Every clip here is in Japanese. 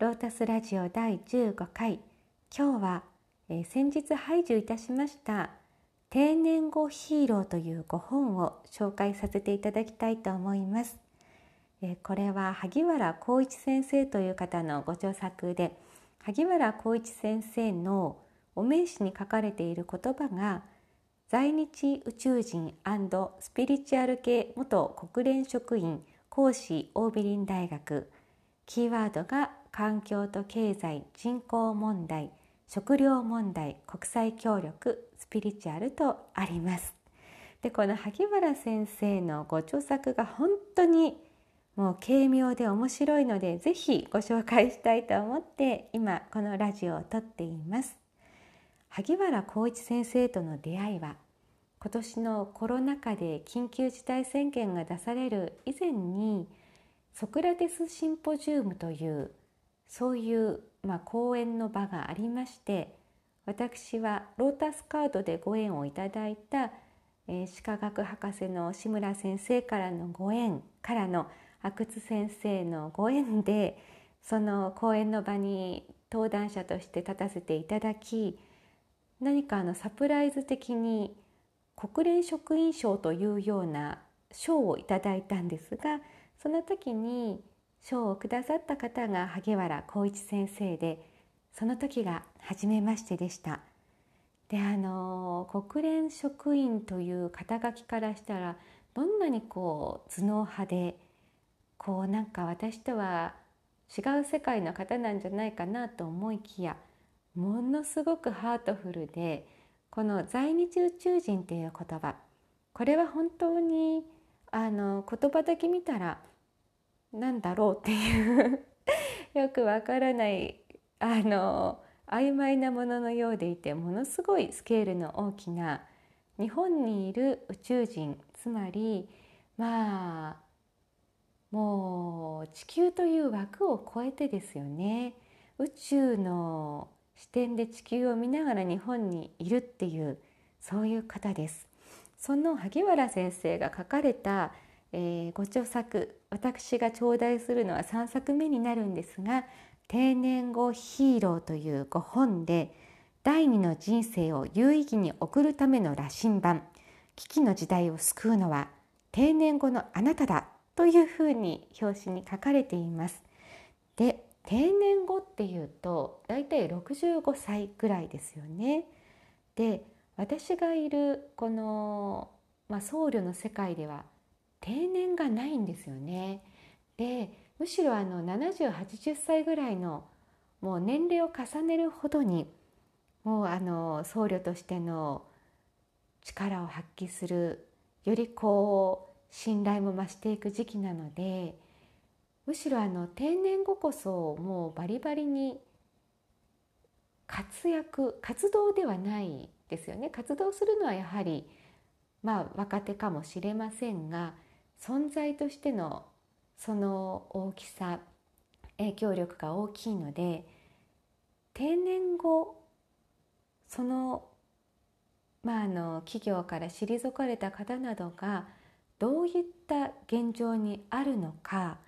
ロータスラジオ第15回。今日は、えー、先日配授いたしました定年後ヒーローという5本を紹介させていただきたいと思います、えー、これは萩原光一先生という方のご著作で萩原光一先生のお名刺に書かれている言葉が在日宇宙人スピリチュアル系元国連職員講師オービリン大学キーワードが環境と経済人口問題食料問題国際協力スピリチュアルとあります。でこの萩原先生のご著作が本当にもう軽妙で面白いのでぜひご紹介したいと思って今このラジオを撮っています。萩原光一先生との出会いは今年のコロナ禍で緊急事態宣言が出される以前にソクラテスシンポジウムというそういう、まあ、講演の場がありまして私はロータスカードでご縁をいただいた、えー、歯科学博士の志村先生からのご縁からの阿久津先生のご縁でその講演の場に登壇者として立たせていただき何かあのサプライズ的に国連職員賞というような賞をいただいたんですがその時に賞をくださった方が萩原光一先生でその時が初めましてでした。であの国連職員という肩書きからしたらどんなにこう頭脳派でこうなんか私とは違う世界の方なんじゃないかなと思いきやものすごくハートフルでこの在日宇宙人っていう言葉これは本当にあの言葉だけ見たら何だろうっていうよくわからないあの曖昧なもののようでいてものすごいスケールの大きな日本にいる宇宙人つまりまあもう地球という枠を超えてですよね宇宙の視点で地球を見ながら日本にいるっていうそういう方です。その萩原先生が書かれた、えー、ご著作私が頂戴するのは3作目になるんですが「定年後ヒーロー」という5本で第二の人生を有意義に送るための羅針盤危機の時代を救うのは定年後のあなただというふうに表紙に書かれています。で定年後っていうと大体65歳ぐらいですよね。で私がいるこの、まあ、僧侶の世界では定年がないんですよね。でむしろあの7080歳ぐらいのもう年齢を重ねるほどにもうあの僧侶としての力を発揮するよりこう信頼も増していく時期なのでむしろあの定年後こそもうバリバリに活躍活動ではないですよね活動するのはやはりまあ若手かもしれませんが存在としてのその大きさ影響力が大きいので定年後そのまあ、あの企業から退かれた方などがどういった現状にあるのか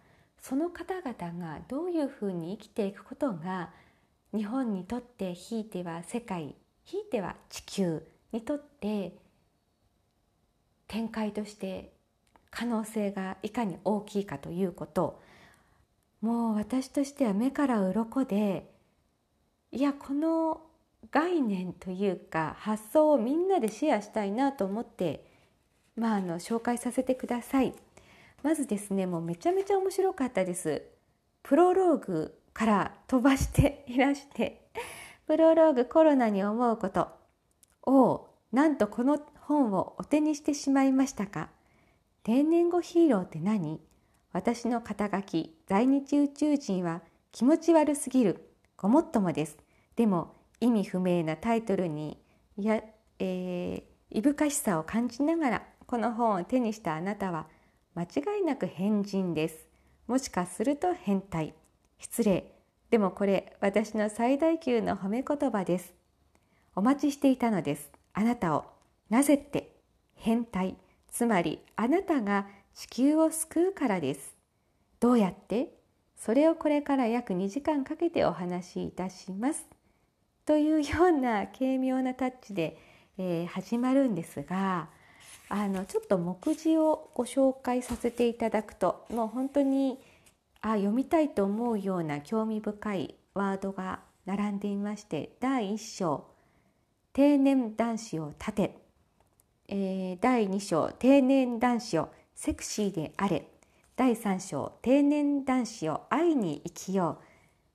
その方々がどういうふうに生きていくことが日本にとってひいては世界ひいては地球にとって展開として可能性がいかに大きいかということ。もう私としては目から鱗でいやこの概念というか発想をみんなでシェアしたいなと思ってまああの紹介させてください。まずですねもうめちゃめちゃ面白かったです。プロローグから飛ばしていらしてプロローグコロナに思うことをなんとこの本をお手にしてしまいましたか？定年後ヒーローって何？私の肩書き在日宇宙人は気持ち悪すぎるごもっともですでも意味不明なタイトルにや、えー、いぶかしさを感じながらこの本を手にしたあなたは間違いなく変人です。もしかすると変態。失礼。でもこれ私の最大級の褒め言葉です。お待ちしていたのです。あなたを。なぜって。変態。つまりあなたが地球を救うからです。どうやって？それをこれから約2時間かけてお話しいたします。というような軽妙なタッチで、えー、始まるんですがあのちょっと目次をご紹介させていただくともう本当にあ読みたいと思うような興味深いワードが並んでいまして第1章「定年男子を立て」えー、第2章「定年男子をセクシーであれ」第3章「定年男子を愛に生きよう」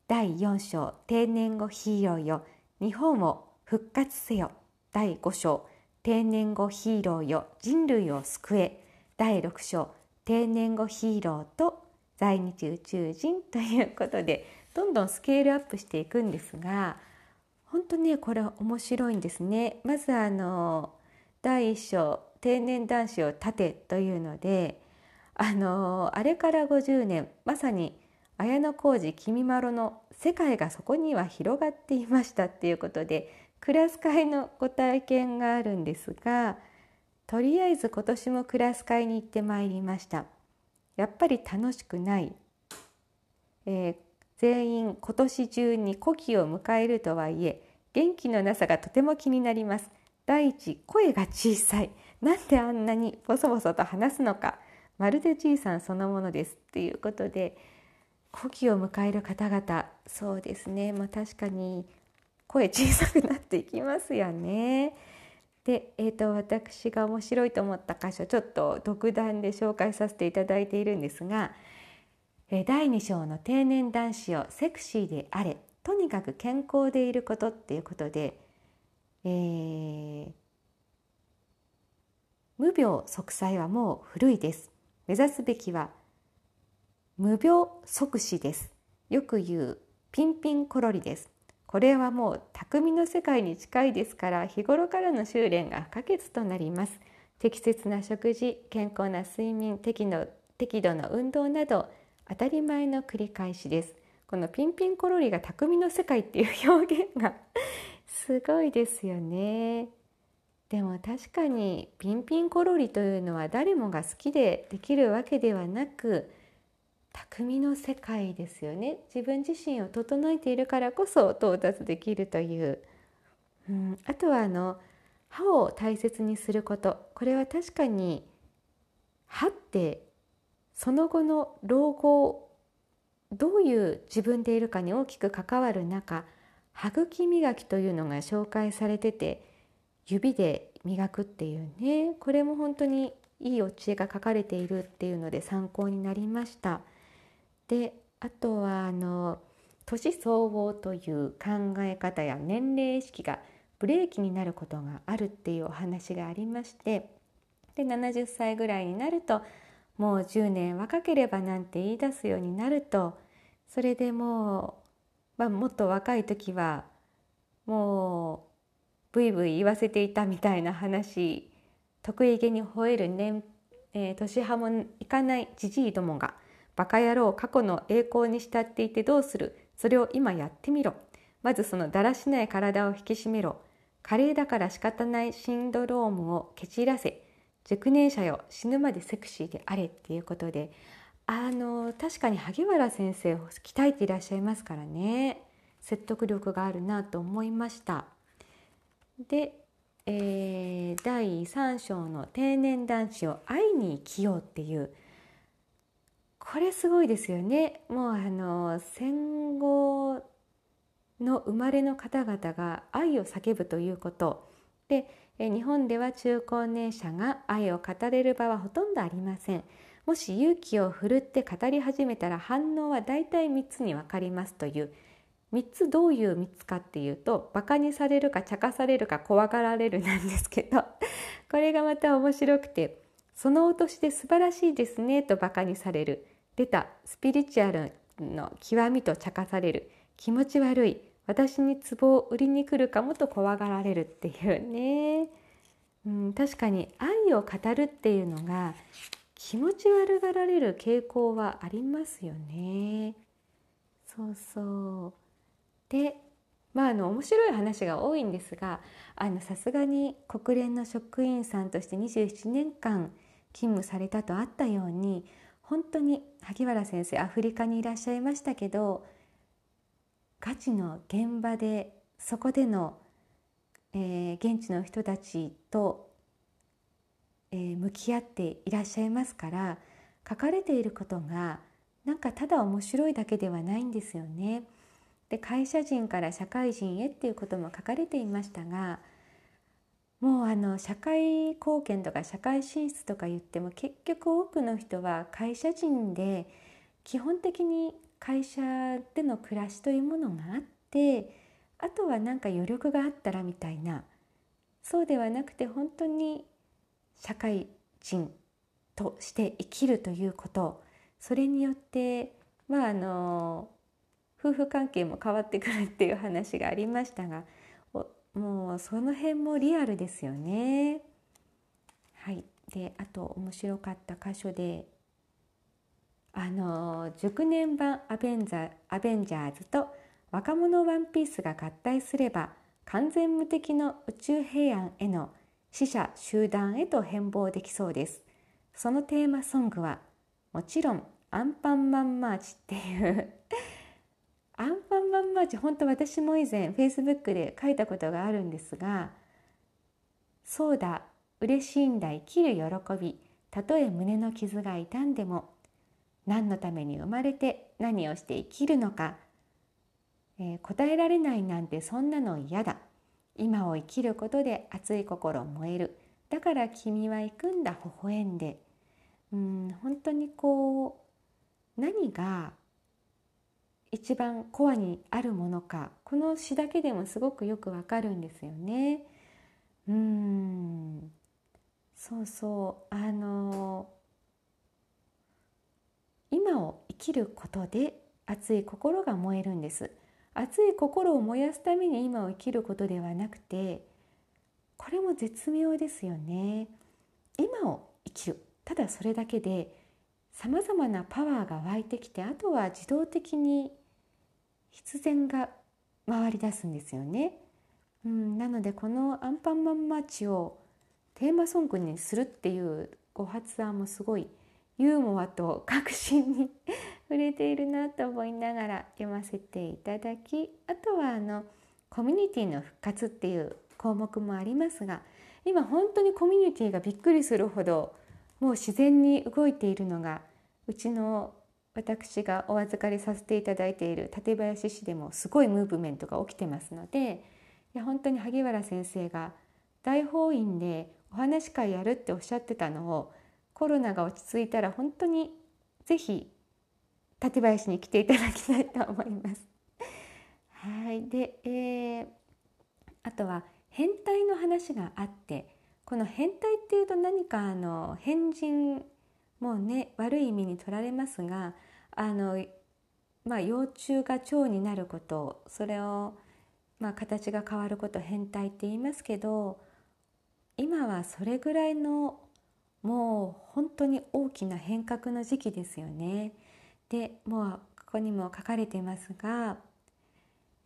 第4章「定年後ヒーローよ。日本を復活せよ」第5章「定年後ヒーローよ。人類を救え」第6章「定年後ヒーローと在日宇宙人ということでどんどんスケールアップしていくんですが本当ねこれ面白いんですね。まずあの第1章「定年男子を立て」というのであのあれから50年まさに綾小路君まろの世界がそこには広がっていましたっていうことでクラス会のご体験があるんですがとりあえず今年もクラス会に行ってまいりました。やっぱり楽しくない、えー、全員今年中に古希を迎えるとはいえ元気のなさがとても気になります第一声が小さい。なんであんなにボソボソと話すのか。まるでじいさんそのものですっていうことで古希を迎える方々。そうですね。まあ確かに声小さくなっていきますよね。で、えーと、私が面白いと思った箇所ちょっと独断で紹介させていただいているんですが、え、第2章の定年男子をセクシーであれとにかく健康でいることっていうことで、えー、無病息災はもう古いです。目指すべきは無病即死です。よく言うピンピンコロリです。これはもう匠の世界に近いですから日頃からの修練が不可欠となります。適切な食事健康な睡眠適の適度な運動など当たり前の繰り返しです。このピンピンコロリが匠の世界っていう表現がすごいですよね。でも確かにピンピンコロリというのは誰もが好きでできるわけではなく匠の世界ですよね。自分自身を整えているからこそ到達できるという、うん、あとはあの歯を大切にすること。これは確かに歯ってその後の老後どういう自分でいるかに大きく関わる中歯茎磨きというのが紹介されてて指で磨くっていうねこれも本当にいいお知恵が書かれているっていうので参考になりました。であとはあの年相応という考え方や年齢意識がブレーキになることがあるっていうお話がありましてで70歳ぐらいになるともう10年若ければなんて言い出すようになるとそれでもう、まあ、もっと若い時はもうブイブイ言わせていたみたいな話得意げに吠える年、えー、年派もいかないじじいどもがバカ野郎過去の栄光に浸っていてどうする？それを今やってみろ。まずそのだらしない体を引き締めろ。華麗だから仕方ないシンドロームを蹴散らせ熟年者よ死ぬまでセクシーであれっていうことであの確かに萩原先生を鍛えていらっしゃいますからね。説得力があるなと思いました。で、えー、第3章の定年男子を会いに生きようっていう。これすごいですよね。もうあの戦後の生まれの方々が愛を叫ぶということ。で日本では中高年者が愛を語れる場はほとんどありません。もし勇気を振るって語り始めたら反応はだいたい3つに分かりますという3つどういう3つかっていうとバカにされるか茶化されるか怖がられるなんですけど これがまた面白くてそのお年で素晴らしいですねとバカにされる出たスピリチュアルの極みと茶化される気持ち悪い私に壺を売りに来るかもと怖がられるっていうね、うん、確かに愛を語るっていうのが気持ち悪がられる傾向はありますよね。そうそうでまああの面白い話が多いんですがさすがに国連の職員さんとして27年間勤務されたとあったように本当に萩原先生アフリカにいらっしゃいましたけどガチの現場でそこでの、えー、現地の人たちと、えー、向き合っていらっしゃいますから書かれていることがなんかただ面白いだけではないんですよね。で会社人から社会人へっていうことも書かれていましたがもうあの社会貢献とか社会進出とか言っても結局多くの人は会社人で基本的に会社での暮らしというものがあってあとは何か余力があったらみたいなそうではなくて本当に社会人として生きるということそれによってまああの夫婦関係も変わってくるっていう話がありましたがもうその辺もリアルですよね。はい、であと面白かった箇所であの熟年版アベンザアベンジャーズと若者ワンピースが合体すれば完全無敵の宇宙平安への死者集団へと変貌できそうです。そのテーマソングはもちろんアンパンマンマーチっていう アンパンマンマーチ本当私も以前フェイスブックで書いたことがあるんですがそうだ嬉しいんだ生きる喜びたとえ胸の傷が痛んでも何のために生まれて何をして生きるのか、えー、答えられないなんてそんなの嫌だ今を生きることで熱い心燃える。だから君は行くんだ微笑んで。うん本当にこう何が一番コアにあるものかこの詩だけでもすごくよくわかるんですよね。うんそうそう。あの今を生きることで熱い心が燃えるんです。熱い心を燃やすために今を生きることではなくてこれも絶妙ですよね今を生きるただそれだけでさまざまなパワーが湧いてきてあとは自動的に必然が回り出すんですよね。うん、なのでこの「アンパンマンマーチ」をテーマソングにするっていうご発案もすごいユーモアと革新に触れているなと思いながら読ませていただきあとはあのコミュニティの復活っていう項目もありますが今本当にコミュニティがびっくりするほどもう自然に動いているのがうちの私がお預かりさせていただいている館林市でもすごいムーブメントが起きてますのでいや本当に萩原先生が大法院でお話会やるっておっしゃってたのをコロナが落ち着いたら本当にぜひ館林に来ていただきたいと思います。はいで、えー、あとは変態の話があってこの変態っていうと何かあの変人もうね悪い意味に取られますがあの、まあ、幼虫が蝶になることそれを、まあ、形が変わること変態って言いますけど今はそれぐらいのもう本当に大きな変革の時期ですよね。でもうここにも書かれてますが、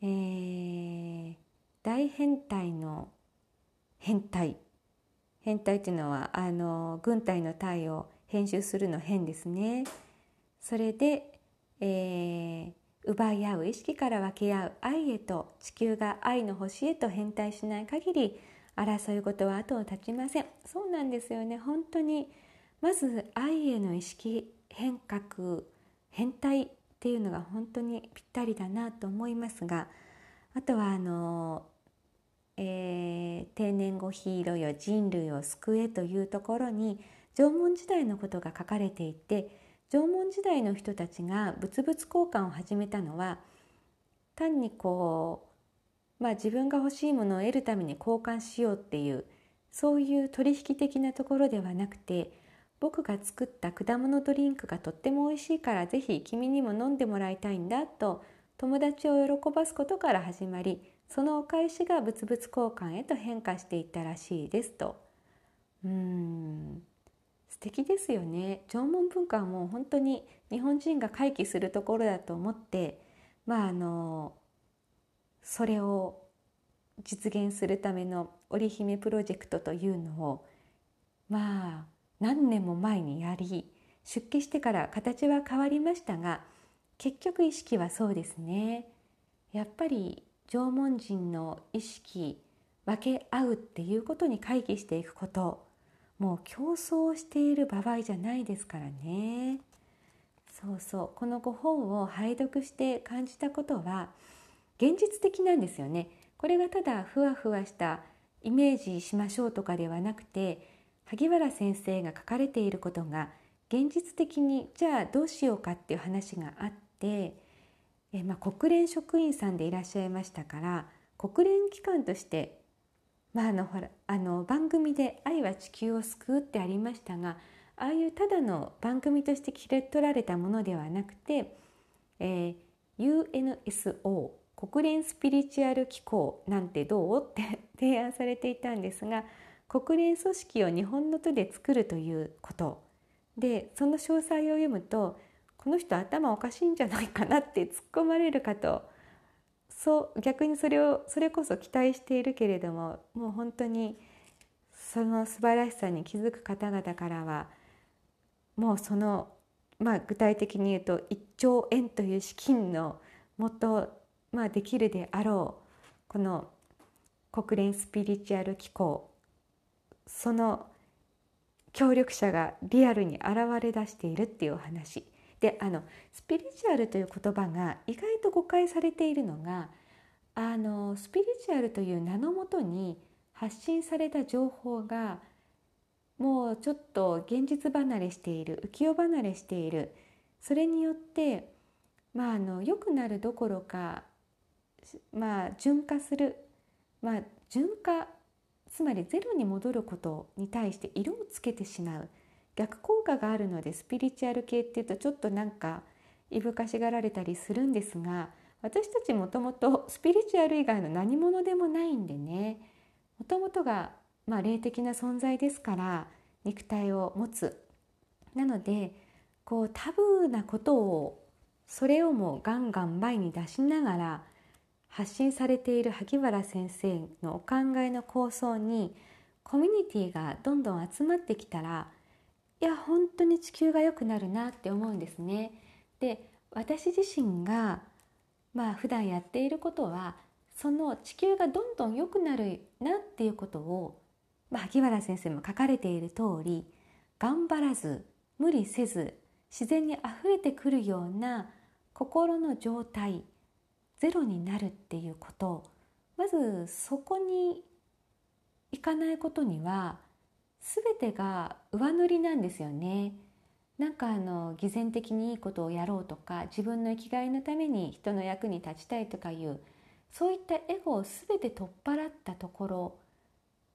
えー、大変態の変態。変態っていうのはあの軍隊の隊を編集するの変ですね。それで、えー、奪い合う意識から分け合う愛へと地球が愛の星へと変態しない限り争い事は後を絶ちません。そうなんですよね。本当にまず愛への意識変革変態っていうのが本当にぴったりだなと思いますがあとはあの、えー、定年後ヒーローよ人類を救えというところに縄文時代のことが書かれていて縄文時代の人たちが物々交換を始めたのは単にこう、まあ、自分が欲しいものを得るために交換しようっていうそういう取引的なところではなくて僕が作った果物ドリンクがとっても美味しいからぜひ君にも飲んでもらいたいんだと友達を喜ばすことから始まりそのお返しが物々交換へと変化していったらしいですと。うーん素敵ですよね縄文文化はもう本当に日本人が回帰するところだと思ってまああのそれを実現するための織姫プロジェクトというのをまあ何年も前にやり出家してから形は変わりましたが結局意識はそうですね。やっぱり縄文人の意識分け合うっていうことに会議していくこともう競争している場合じゃないですからね。そうそう。このご本を拝読して感じたことは現実的なんですよね。これがただふわふわしたイメージしましょうとかではなくて萩原先生が書かれていることが現実的にじゃあどうしようかっていう話があってえ、まあ、国連職員さんでいらっしゃいましたから国連機関としてまあ、あのほらあの番組で「愛は地球を救う」ってありましたがああいうただの番組として切り取られたものではなくて、えー、UNSO 国連スピリチュアル機構なんてどう？って提案されていたんですが国連組織を日本の手で作るということ。でその詳細を読むとこの人頭おかしいんじゃないかなって突っ込まれるかと。そう逆にそれをそれこそ期待しているけれどももう本当にその素晴らしさに気づく方々からはもうその、まあ、具体的に言うと1兆円という資金のもと、まあ、できるであろうこの国連スピリチュアル機構。その協力者がリアルに現れ出しているっていうお話。であのスピリチュアルという言葉が意外と誤解されているのがあのスピリチュアルという名のもとに発信された情報がもうちょっと現実離れしている浮世離れしている。それによってまああの良くなるどころかまあ純化する。まあ純化つまりゼロに戻ることに対して色をつけてしまう。逆効果があるのでスピリチュアル系っていうとちょっとなんかいぶかしがられたりするんですが私たちもともとスピリチュアル以外の何者でもないんでね。もともとがまあ霊的な存在ですから肉体を持つ。なのでこうタブーなことをそれをもうガンガン前に出しながら発信されている萩原先生のお考えの構想にコミュニティがどんどん集まってきたらいや本当に地球が良くなるなって思うんですね。で私自身がまあ普段やっていることはその地球がどんどん良くなるなっていうことを、まあ、萩原先生も書かれている通り頑張らず無理せず自然にあふれてくるような心の状態ゼロになるっていうことまずそこに行かないことには全てが上塗りなんですよね。なんかあの偽善的にいいことをやろうとか自分の生きがいのために人の役に立ちたいとかいうそういったエゴを全て取っ払ったところ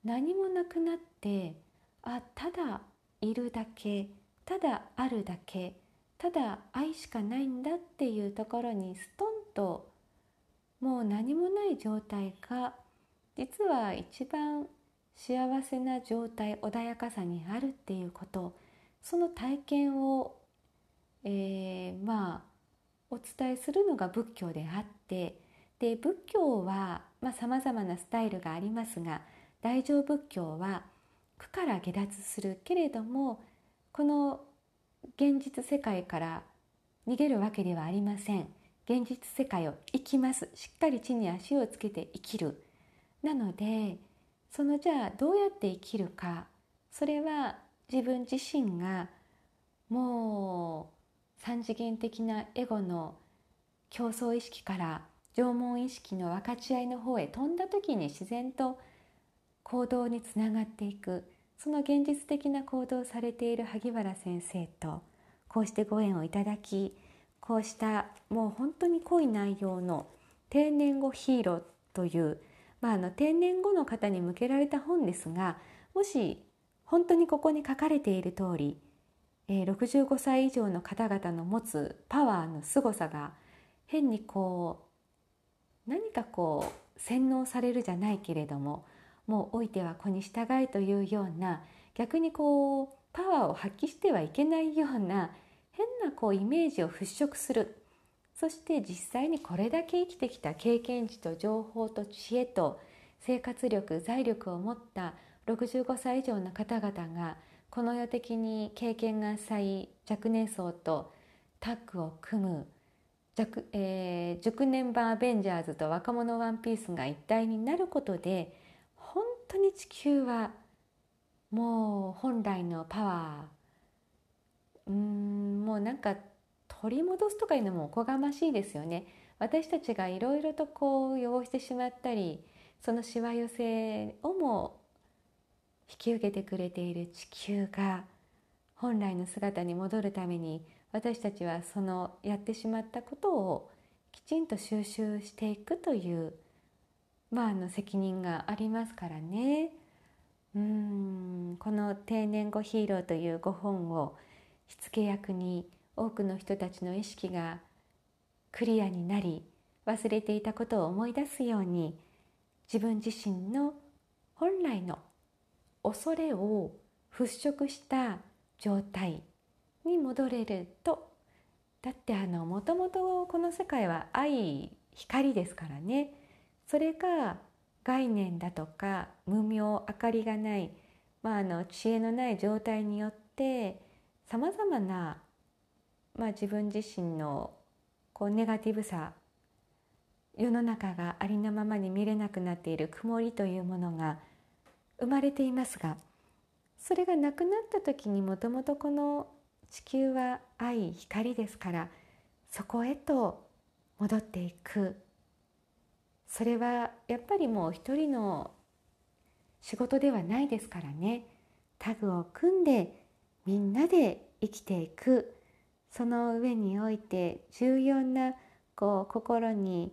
何もなくなってあただいるだけただあるだけただ愛しかないんだっていうところにストンともう何もない状態が実は一番幸せな状態穏やかさにあるっていうことその体験を、えー、まあお伝えするのが仏教であってで仏教はさまざ、まなスタイルがありますが大乗仏教は苦から下脱するけれどもこの現実世界から逃げるわけではありません。現実世界を生きます。しっかり地に足をつけて生きる。なのでそのじゃあどうやって生きるか。それは自分自身がもう三次元的なエゴの競争意識から縄文意識の分かち合いの方へ飛んだ時に自然と行動につながっていく。その現実的な行動をされている萩原先生とこうしてご縁をいただきこうしたもう本当に濃い内容の定年後ヒーローというまあ、あの定年後の方に向けられた本ですがもし本当にここに書かれている通り、えー、65歳以上の方々の持つパワーの凄さが変にこう何かこう洗脳されるじゃないけれどももう老いては子に従いというような逆にこうパワーを発揮してはいけないようなこうイメージを払拭する。そして実際にこれだけ生きてきた経験値と情報と知恵と生活力財力を持った65歳以上の方々がこの世的に経験が浅い若年層とタッグを組む熟,、えー、熟年版アベンジャーズと若者ワンピースが一体になることで本当に地球はもう本来のパワーうんもうなんか取り戻すとかいうのもおこがましいですよね。私たちがいろいろとこう汚してしまったりそのしわ寄せをも引き受けてくれている地球が本来の姿に戻るために私たちはそのやってしまったことをきちんと収集していくというまああの責任がありますからね。うんこの「定年後ヒーロー」という5本を火付け役に多くの人たちの意識がクリアになり忘れていたことを思い出すように自分自身の本来の恐れを払拭した状態に戻れるとだってあのもともとこの世界は愛光ですからね。それが概念だとか無明明かりがない、まあ、あの知恵のない状態によってさまざまな、ま、自分自身のこうネガティブさ世の中がありのままに見れなくなっている曇りというものが生まれていますがそれがなくなった時にもともとこの地球は愛光ですからそこへと戻っていく。それはやっぱりもう一人の仕事ではないですからね。タグを組んでみんなで生きていくその上において重要なこう心に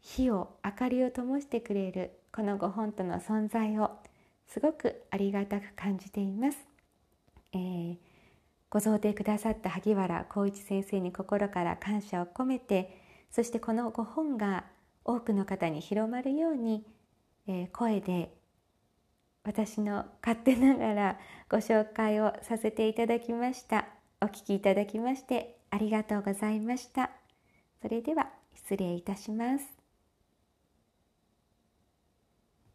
火を明かりを灯してくれるこのご本との存在をすごくありがたく感じています。えー、ご贈呈くださった萩原浩一先生に心から感謝を込めてそしてこのご本が多くの方に広まるように、えー、声で私の勝手ながらご紹介をさせていただきました。お聞きいただきましてありがとうございました。それでは失礼いたします。